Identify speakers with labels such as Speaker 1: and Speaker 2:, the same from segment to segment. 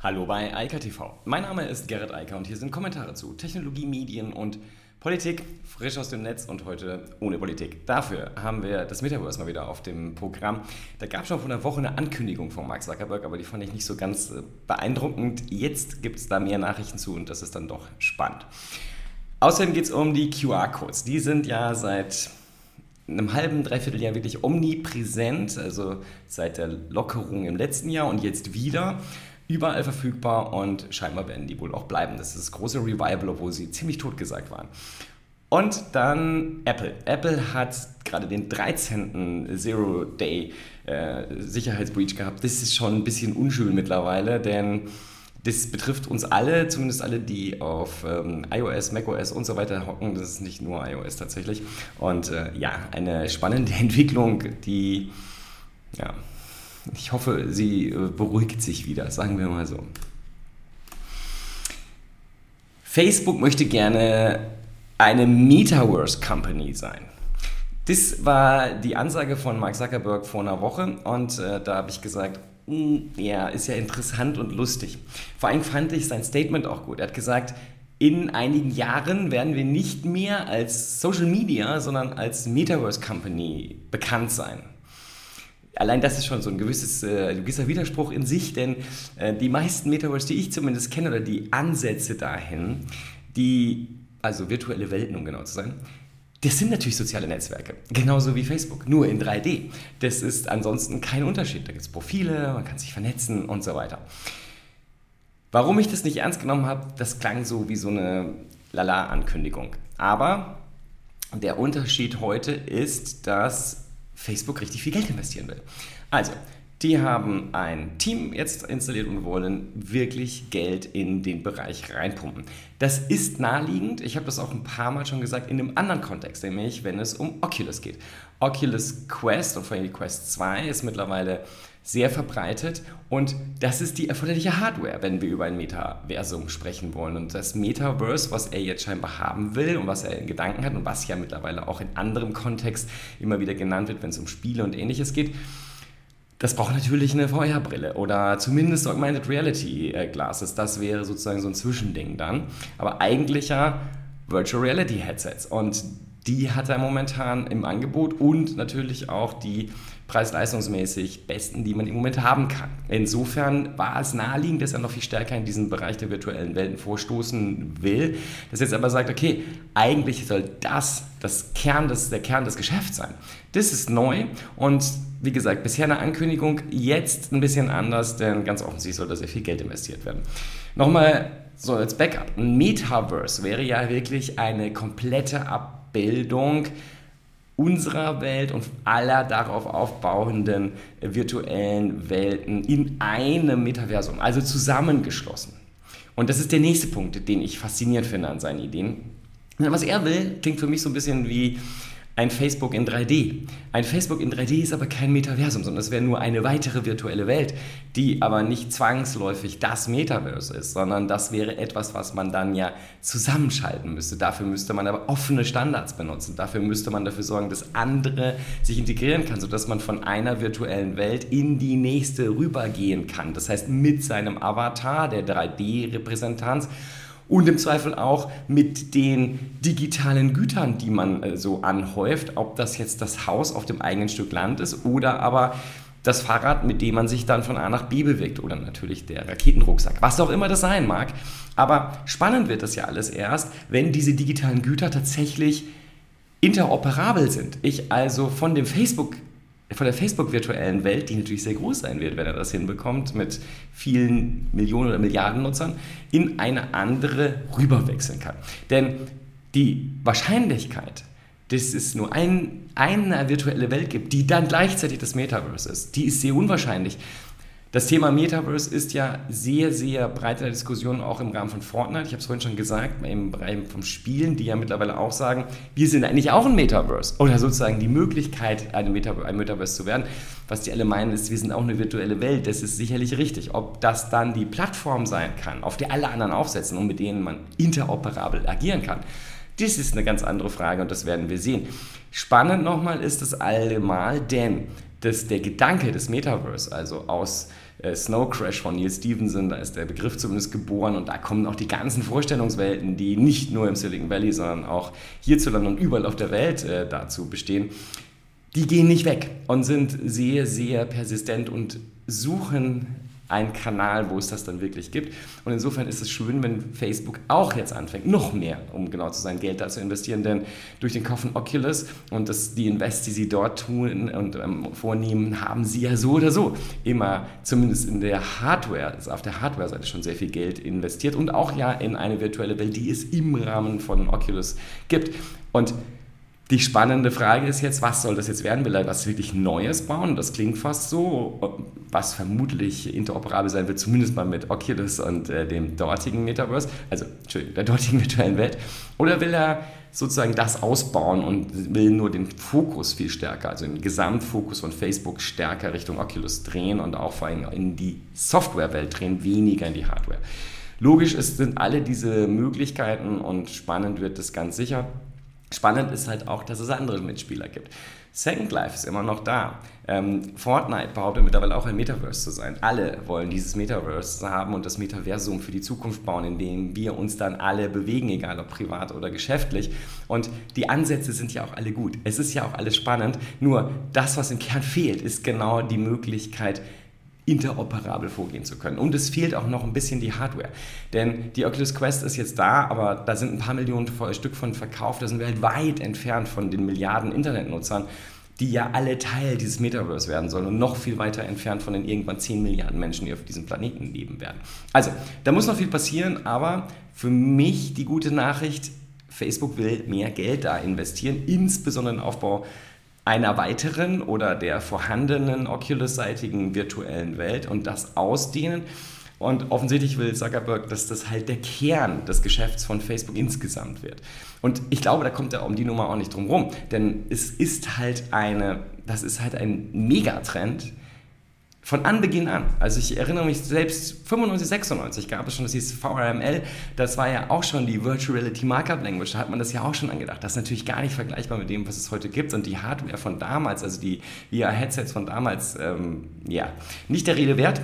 Speaker 1: Hallo bei Eika TV. Mein Name ist Gerrit Eiker und hier sind Kommentare zu Technologie, Medien und Politik, frisch aus dem Netz und heute ohne Politik. Dafür haben wir das Metaverse mal wieder auf dem Programm. Da gab es schon vor einer Woche eine Ankündigung von Mark Zuckerberg, aber die fand ich nicht so ganz äh, beeindruckend. Jetzt gibt es da mehr Nachrichten zu und das ist dann doch spannend. Außerdem geht es um die QR-Codes. Die sind ja seit einem halben, dreiviertel Jahr wirklich omnipräsent, also seit der Lockerung im letzten Jahr und jetzt wieder überall verfügbar und scheinbar werden die wohl auch bleiben. Das ist das große Revival, obwohl sie ziemlich totgesagt waren. Und dann Apple. Apple hat gerade den 13. Zero-Day äh, gehabt. Das ist schon ein bisschen unschön mittlerweile, denn das betrifft uns alle, zumindest alle, die auf ähm, iOS, macOS und so weiter hocken. Das ist nicht nur iOS tatsächlich. Und äh, ja, eine spannende Entwicklung, die ja, ich hoffe, sie äh, beruhigt sich wieder, sagen wir mal so. Facebook möchte gerne eine Metaverse Company sein. Das war die Ansage von Mark Zuckerberg vor einer Woche und äh, da habe ich gesagt, mh, hm, ja, ist ja interessant und lustig. Vor allem fand ich sein Statement auch gut. Er hat gesagt, in einigen Jahren werden wir nicht mehr als Social Media, sondern als Metaverse Company bekannt sein allein das ist schon so ein gewisses, äh, gewisser Widerspruch in sich, denn äh, die meisten Metaverse, die ich zumindest kenne, oder die Ansätze dahin, die, also virtuelle Welten, um genau zu sein, das sind natürlich soziale Netzwerke, genauso wie Facebook, nur in 3D. Das ist ansonsten kein Unterschied. Da gibt es Profile, man kann sich vernetzen und so weiter. Warum ich das nicht ernst genommen habe, das klang so wie so eine Lala-Ankündigung. Aber der Unterschied heute ist, dass Facebook richtig viel Geld investieren will. Also, die haben ein Team jetzt installiert und wollen wirklich Geld in den Bereich reinpumpen. Das ist naheliegend. Ich habe das auch ein paar Mal schon gesagt in einem anderen Kontext, nämlich wenn es um Oculus geht. Oculus Quest und vor allem die Quest 2 ist mittlerweile sehr verbreitet und das ist die erforderliche Hardware, wenn wir über ein Metaversum sprechen wollen. Und das Metaverse, was er jetzt scheinbar haben will und was er in Gedanken hat und was ja mittlerweile auch in anderem Kontext immer wieder genannt wird, wenn es um Spiele und ähnliches geht, das braucht natürlich eine VR-Brille oder zumindest Augmented Reality äh, Glasses. Das wäre sozusagen so ein Zwischending dann. Aber eigentlich ja Virtual Reality Headsets. Und die hat er momentan im Angebot und natürlich auch die preis-leistungsmäßig besten, die man im Moment haben kann. Insofern war es naheliegend, dass er noch viel stärker in diesen Bereich der virtuellen Welten vorstoßen will, dass jetzt aber sagt, okay, eigentlich soll das, das Kern des, der Kern des Geschäfts sein. Das ist neu und wie gesagt, bisher eine Ankündigung, jetzt ein bisschen anders, denn ganz offensichtlich soll da sehr viel Geld investiert werden. Nochmal so als Backup, ein Metaverse wäre ja wirklich eine komplette Abbildung unserer Welt und aller darauf aufbauenden virtuellen Welten in einem Metaversum, also zusammengeschlossen. Und das ist der nächste Punkt, den ich faszinierend finde an seinen Ideen. Was er will, klingt für mich so ein bisschen wie ein Facebook in 3D. Ein Facebook in 3D ist aber kein Metaversum, sondern es wäre nur eine weitere virtuelle Welt, die aber nicht zwangsläufig das Metaverse ist, sondern das wäre etwas, was man dann ja zusammenschalten müsste. Dafür müsste man aber offene Standards benutzen. Dafür müsste man dafür sorgen, dass andere sich integrieren kann, sodass man von einer virtuellen Welt in die nächste rübergehen kann. Das heißt, mit seinem Avatar, der 3D-Repräsentanz, und im Zweifel auch mit den digitalen Gütern, die man äh, so anhäuft, ob das jetzt das Haus auf dem eigenen Stück Land ist oder aber das Fahrrad, mit dem man sich dann von A nach B bewegt oder natürlich der Raketenrucksack, was auch immer das sein mag. Aber spannend wird das ja alles erst, wenn diese digitalen Güter tatsächlich interoperabel sind. Ich also von dem Facebook von der Facebook-virtuellen Welt, die natürlich sehr groß sein wird, wenn er das hinbekommt, mit vielen Millionen oder Milliarden Nutzern, in eine andere rüberwechseln kann. Denn die Wahrscheinlichkeit, dass es nur ein, eine virtuelle Welt gibt, die dann gleichzeitig das Metaverse ist, die ist sehr unwahrscheinlich. Das Thema Metaverse ist ja sehr, sehr breit in der Diskussion, auch im Rahmen von Fortnite. Ich habe es vorhin schon gesagt, im Bereich vom Spielen, die ja mittlerweile auch sagen, wir sind eigentlich auch ein Metaverse. Oder sozusagen die Möglichkeit, ein Metaverse, zu werden. Was die alle meinen, ist, wir sind auch eine virtuelle Welt. Das ist sicherlich richtig. Ob das dann die Plattform sein kann, auf der alle anderen aufsetzen und mit denen man interoperabel agieren kann, das ist eine ganz andere Frage und das werden wir sehen. Spannend nochmal ist das allemal, denn dass der Gedanke des Metaverse, also aus Snow Crash von Neil Stevenson, da ist der Begriff zumindest geboren und da kommen auch die ganzen Vorstellungswelten, die nicht nur im Silicon Valley, sondern auch hierzulande und überall auf der Welt äh, dazu bestehen, die gehen nicht weg und sind sehr, sehr persistent und suchen einen Kanal, wo es das dann wirklich gibt. Und insofern ist es schön, wenn Facebook auch jetzt anfängt, noch mehr, um genau zu sein, Geld da zu investieren. Denn durch den Kauf von Oculus und das, die Invest, die sie dort tun und ähm, vornehmen, haben sie ja so oder so immer, zumindest in der Hardware, also auf der Hardware-Seite schon sehr viel Geld investiert und auch ja in eine virtuelle Welt, die es im Rahmen von Oculus gibt. Und die spannende Frage ist jetzt, was soll das jetzt werden? Will er was wirklich Neues bauen? Das klingt fast so, was vermutlich interoperabel sein wird, zumindest mal mit Oculus und äh, dem dortigen Metaverse, also Entschuldigung, der dortigen virtuellen Welt. Oder will er sozusagen das ausbauen und will nur den Fokus viel stärker, also den Gesamtfokus von Facebook stärker Richtung Oculus drehen und auch vor allem in die Softwarewelt drehen, weniger in die Hardware. Logisch ist, sind alle diese Möglichkeiten und spannend wird das ganz sicher. Spannend ist halt auch, dass es andere Mitspieler gibt. Second Life ist immer noch da. Ähm, Fortnite behauptet mittlerweile auch ein Metaverse zu sein. Alle wollen dieses Metaverse haben und das Metaversum für die Zukunft bauen, in dem wir uns dann alle bewegen, egal ob privat oder geschäftlich. Und die Ansätze sind ja auch alle gut. Es ist ja auch alles spannend. Nur das, was im Kern fehlt, ist genau die Möglichkeit, interoperabel vorgehen zu können. Und es fehlt auch noch ein bisschen die Hardware. Denn die Oculus Quest ist jetzt da, aber da sind ein paar Millionen Stück von verkauft. Da sind wir halt weit entfernt von den Milliarden Internetnutzern, die ja alle Teil dieses Metaverse werden sollen und noch viel weiter entfernt von den irgendwann 10 Milliarden Menschen, die auf diesem Planeten leben werden. Also, da muss noch viel passieren, aber für mich die gute Nachricht, Facebook will mehr Geld da investieren, insbesondere in den Aufbau einer weiteren oder der vorhandenen Oculus-seitigen virtuellen Welt und das ausdehnen. Und offensichtlich will Zuckerberg, dass das halt der Kern des Geschäfts von Facebook insgesamt wird. Und ich glaube, da kommt er um die Nummer auch nicht drum rum. Denn es ist halt eine, das ist halt ein Megatrend, von Anbeginn an. Also ich erinnere mich selbst, 95, 96 gab es schon, das hieß VRML, das war ja auch schon die Virtual Reality Markup Language, da hat man das ja auch schon angedacht. Das ist natürlich gar nicht vergleichbar mit dem, was es heute gibt und die Hardware von damals, also die VR-Headsets von damals, ähm, ja, nicht der Rede wert.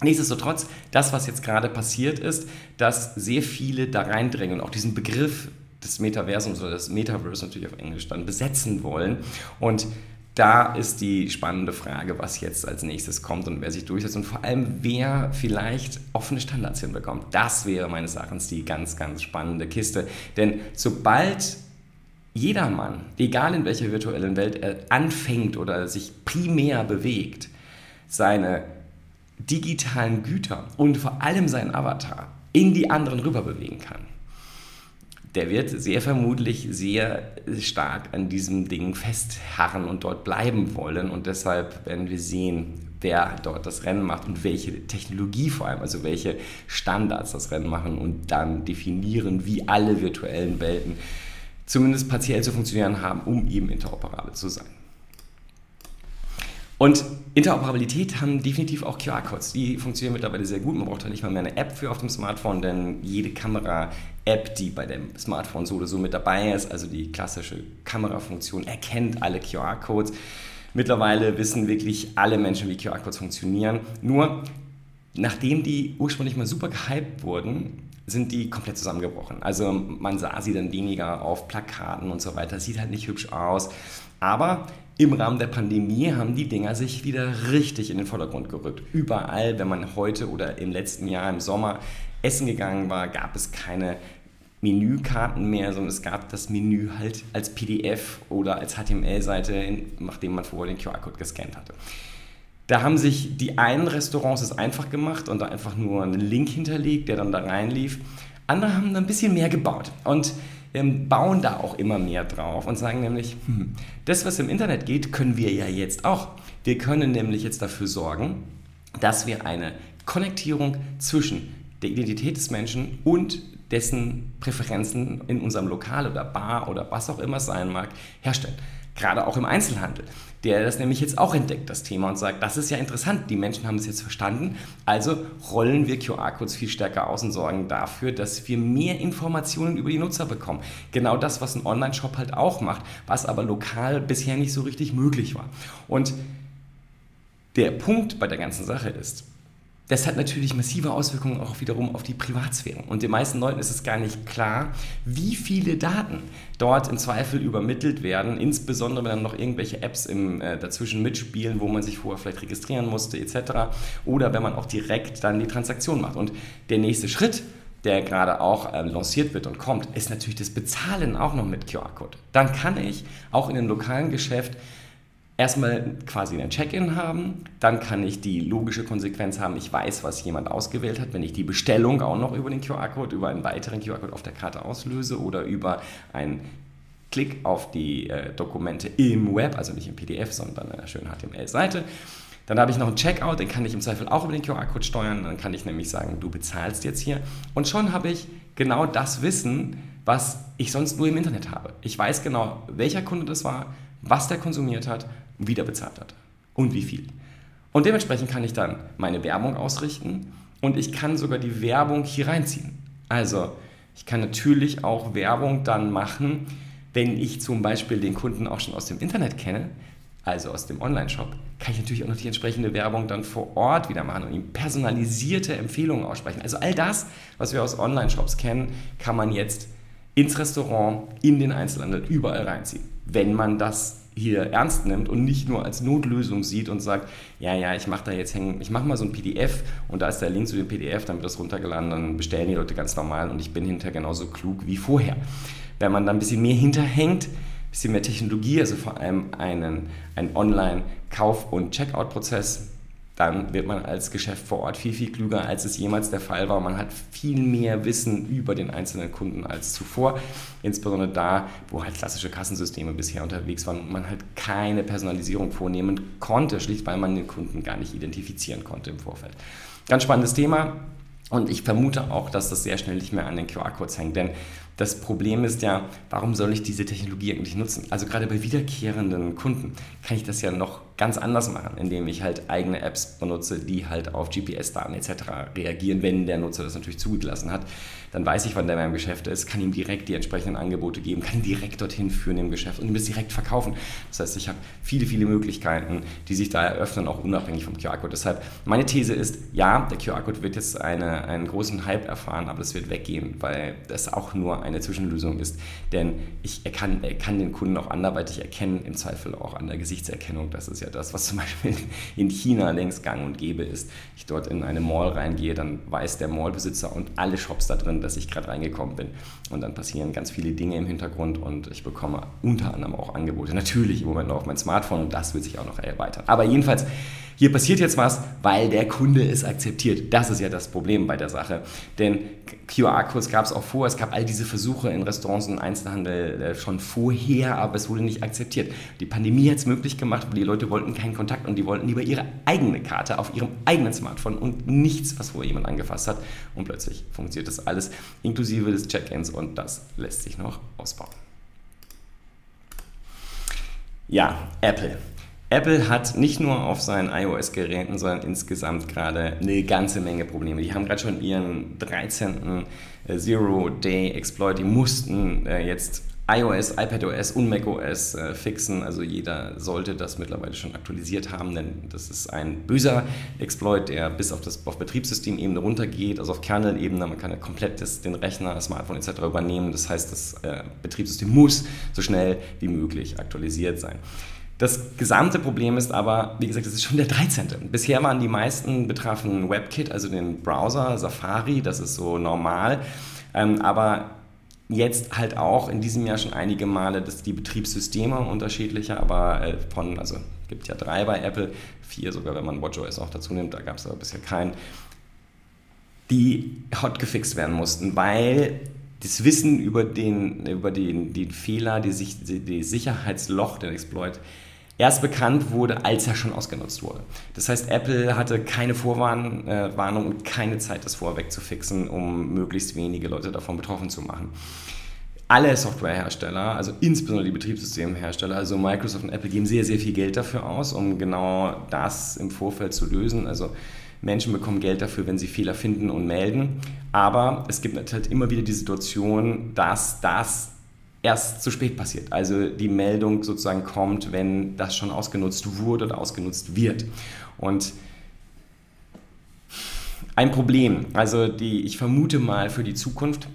Speaker 1: Nichtsdestotrotz, das, was jetzt gerade passiert ist, dass sehr viele da reindrängen und auch diesen Begriff des Metaversums oder des Metaverse natürlich auf Englisch dann besetzen wollen und da ist die spannende Frage, was jetzt als nächstes kommt und wer sich durchsetzt und vor allem, wer vielleicht offene Standards hinbekommt. Das wäre meines Erachtens die ganz, ganz spannende Kiste. Denn sobald jedermann, egal in welcher virtuellen Welt er anfängt oder sich primär bewegt, seine digitalen Güter und vor allem seinen Avatar in die anderen rüber bewegen kann, der wird sehr vermutlich sehr stark an diesem Ding festharren und dort bleiben wollen. Und deshalb werden wir sehen, wer dort das Rennen macht und welche Technologie vor allem, also welche Standards das Rennen machen und dann definieren, wie alle virtuellen Welten zumindest partiell zu funktionieren haben, um eben interoperabel zu sein. Und Interoperabilität haben definitiv auch QR-Codes. Die funktionieren mittlerweile sehr gut. Man braucht da nicht mal mehr eine App für auf dem Smartphone, denn jede Kamera-App, die bei dem Smartphone so oder so mit dabei ist, also die klassische Kamerafunktion, erkennt alle QR-Codes. Mittlerweile wissen wirklich alle Menschen, wie QR-Codes funktionieren. Nur, nachdem die ursprünglich mal super gehypt wurden, sind die komplett zusammengebrochen. Also man sah sie dann weniger auf Plakaten und so weiter. Sieht halt nicht hübsch aus. Aber im Rahmen der Pandemie haben die Dinger sich wieder richtig in den Vordergrund gerückt. Überall, wenn man heute oder im letzten Jahr im Sommer essen gegangen war, gab es keine Menükarten mehr, sondern es gab das Menü halt als PDF oder als HTML-Seite, nachdem man vorher den QR-Code gescannt hatte. Da haben sich die einen Restaurants es einfach gemacht und da einfach nur einen Link hinterlegt, der dann da reinlief. Andere haben da ein bisschen mehr gebaut. Und ähm, bauen da auch immer mehr drauf und sagen nämlich, hm, das, was im Internet geht, können wir ja jetzt auch. Wir können nämlich jetzt dafür sorgen, dass wir eine Konnektierung zwischen der Identität des Menschen und dessen Präferenzen in unserem Lokal oder Bar oder was auch immer sein mag, herstellen. Gerade auch im Einzelhandel der das nämlich jetzt auch entdeckt, das Thema, und sagt, das ist ja interessant, die Menschen haben es jetzt verstanden, also rollen wir QR-Codes viel stärker aus und sorgen dafür, dass wir mehr Informationen über die Nutzer bekommen. Genau das, was ein Online-Shop halt auch macht, was aber lokal bisher nicht so richtig möglich war. Und der Punkt bei der ganzen Sache ist, das hat natürlich massive Auswirkungen auch wiederum auf die Privatsphäre. Und den meisten Leuten ist es gar nicht klar, wie viele Daten dort im Zweifel übermittelt werden, insbesondere wenn dann noch irgendwelche Apps im, äh, dazwischen mitspielen, wo man sich vorher vielleicht registrieren musste etc. Oder wenn man auch direkt dann die Transaktion macht. Und der nächste Schritt, der gerade auch äh, lanciert wird und kommt, ist natürlich das Bezahlen auch noch mit QR-Code. Dann kann ich auch in einem lokalen Geschäft erstmal quasi einen Check-in haben, dann kann ich die logische Konsequenz haben, ich weiß, was jemand ausgewählt hat, wenn ich die Bestellung auch noch über den QR-Code, über einen weiteren QR-Code auf der Karte auslöse oder über einen Klick auf die äh, Dokumente im Web, also nicht im PDF, sondern einer schönen HTML-Seite. Dann habe ich noch einen Checkout, den kann ich im Zweifel auch über den QR-Code steuern. Dann kann ich nämlich sagen, du bezahlst jetzt hier. Und schon habe ich genau das Wissen, was ich sonst nur im Internet habe. Ich weiß genau, welcher Kunde das war, was der konsumiert hat wieder bezahlt hat und wie viel. Und dementsprechend kann ich dann meine Werbung ausrichten und ich kann sogar die Werbung hier reinziehen. Also ich kann natürlich auch Werbung dann machen, wenn ich zum Beispiel den Kunden auch schon aus dem Internet kenne, also aus dem Online-Shop, kann ich natürlich auch noch die entsprechende Werbung dann vor Ort wieder machen und ihm personalisierte Empfehlungen aussprechen. Also all das, was wir aus Online-Shops kennen, kann man jetzt ins Restaurant, in den Einzelhandel, überall reinziehen, wenn man das hier ernst nimmt und nicht nur als Notlösung sieht und sagt, ja, ja, ich mache da jetzt hängen, ich mache mal so ein PDF und da ist der Link zu dem PDF, dann wird das runtergeladen, dann bestellen die Leute ganz normal und ich bin hinterher genauso klug wie vorher. Wenn man da ein bisschen mehr hinterhängt, ein bisschen mehr Technologie, also vor allem einen, einen Online-Kauf- und Checkout-Prozess dann wird man als Geschäft vor Ort viel, viel klüger, als es jemals der Fall war. Man hat viel mehr Wissen über den einzelnen Kunden als zuvor. Insbesondere da, wo halt klassische Kassensysteme bisher unterwegs waren und man halt keine Personalisierung vornehmen konnte, schlicht weil man den Kunden gar nicht identifizieren konnte im Vorfeld. Ganz spannendes Thema. Und ich vermute auch, dass das sehr schnell nicht mehr an den QR-Codes hängt. Denn das Problem ist ja, warum soll ich diese Technologie eigentlich nutzen? Also gerade bei wiederkehrenden Kunden kann ich das ja noch ganz anders machen, indem ich halt eigene Apps benutze, die halt auf GPS-Daten etc. reagieren, wenn der Nutzer das natürlich zugelassen hat. Dann weiß ich, wann der in meinem Geschäft ist, kann ihm direkt die entsprechenden Angebote geben, kann ihn direkt dorthin führen im Geschäft und ihm das direkt verkaufen. Das heißt, ich habe viele, viele Möglichkeiten, die sich da eröffnen, auch unabhängig vom QR-Code. Deshalb, meine These ist, ja, der QR-Code wird jetzt eine, einen großen Hype erfahren, aber es wird weggehen, weil das auch nur eine Zwischenlösung ist. Denn ich er kann, er kann den Kunden auch anderweitig erkennen, im Zweifel auch an der Gesichtserkennung. Das ist ja das, was zum Beispiel in China längst gang und gäbe ist. Ich dort in eine Mall reingehe, dann weiß der Mallbesitzer und alle Shops da drin, dass ich gerade reingekommen bin. Und dann passieren ganz viele Dinge im Hintergrund und ich bekomme unter anderem auch Angebote. Natürlich im Moment noch auf mein Smartphone und das wird sich auch noch erweitern. Aber jedenfalls, hier passiert jetzt was, weil der Kunde es akzeptiert. Das ist ja das Problem bei der Sache. Denn QR-Codes gab es auch vor. Es gab all diese Versuche in Restaurants und Einzelhandel äh, schon vorher, aber es wurde nicht akzeptiert. Die Pandemie hat es möglich gemacht, weil die Leute wollten keinen Kontakt und die wollten lieber ihre eigene Karte auf ihrem eigenen Smartphone und nichts, was vorher jemand angefasst hat. Und plötzlich funktioniert das alles inklusive des Check-ins und das lässt sich noch ausbauen. Ja, Apple. Apple hat nicht nur auf seinen iOS-Geräten, sondern insgesamt gerade eine ganze Menge Probleme. Die haben gerade schon ihren 13. Äh, Zero-Day-Exploit. Die mussten äh, jetzt iOS, iPadOS und macOS äh, fixen. Also jeder sollte das mittlerweile schon aktualisiert haben, denn das ist ein böser Exploit, der bis auf das auf Betriebssystemebene runtergeht, also auf Kernel-Ebene. Man kann ja komplett das, den Rechner, das Smartphone etc. übernehmen. Das heißt, das Betriebssystem muss so schnell wie möglich aktualisiert sein. Das gesamte Problem ist aber, wie gesagt, das ist schon der 13. Bisher waren die meisten betrafen WebKit, also den Browser, Safari, das ist so normal. Ähm, aber jetzt halt auch in diesem Jahr schon einige Male, dass die Betriebssysteme unterschiedlicher, aber äh, von, also gibt ja drei bei Apple, vier sogar, wenn man WatchOS auch dazu nimmt, da gab es aber bisher keinen, die hot gefixt werden mussten, weil das Wissen über den, über den, den Fehler, die, die Sicherheitsloch, den Exploit, erst bekannt wurde, als er schon ausgenutzt wurde. Das heißt, Apple hatte keine Vorwarnung äh, und keine Zeit, das vorweg zu fixen, um möglichst wenige Leute davon betroffen zu machen. Alle Softwarehersteller, also insbesondere die Betriebssystemhersteller, also Microsoft und Apple, geben sehr, sehr viel Geld dafür aus, um genau das im Vorfeld zu lösen. Also Menschen bekommen Geld dafür, wenn sie Fehler finden und melden. Aber es gibt halt immer wieder die Situation, dass das erst zu spät passiert. Also die Meldung sozusagen kommt, wenn das schon ausgenutzt wurde oder ausgenutzt wird. Und ein Problem. Also die, ich vermute mal für die Zukunft,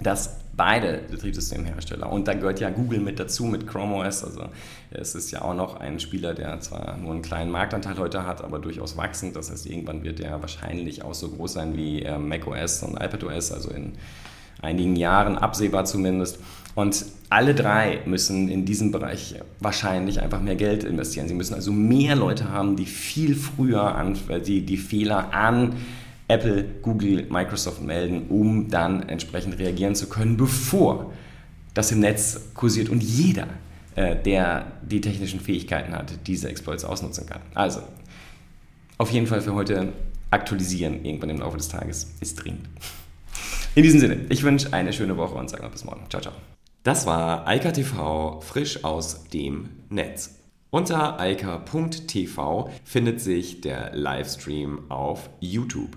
Speaker 1: dass beide Betriebssystemhersteller, und da gehört ja Google mit dazu, mit Chrome OS, also es ist ja auch noch ein Spieler, der zwar nur einen kleinen Marktanteil heute hat, aber durchaus wachsend, das heißt, irgendwann wird der wahrscheinlich auch so groß sein wie äh, macOS und iPadOS, also in einigen Jahren, absehbar zumindest. Und alle drei müssen in diesem Bereich wahrscheinlich einfach mehr Geld investieren. Sie müssen also mehr Leute haben, die viel früher an, die, die Fehler an Apple, Google, Microsoft melden, um dann entsprechend reagieren zu können, bevor das im Netz kursiert und jeder, äh, der die technischen Fähigkeiten hat, diese Exploits ausnutzen kann. Also, auf jeden Fall für heute aktualisieren irgendwann im Laufe des Tages ist dringend. In diesem Sinne, ich wünsche eine schöne Woche und sage mal bis morgen. Ciao, ciao.
Speaker 2: Das war Eika TV frisch aus dem Netz. Unter eika.tv findet sich der Livestream auf YouTube.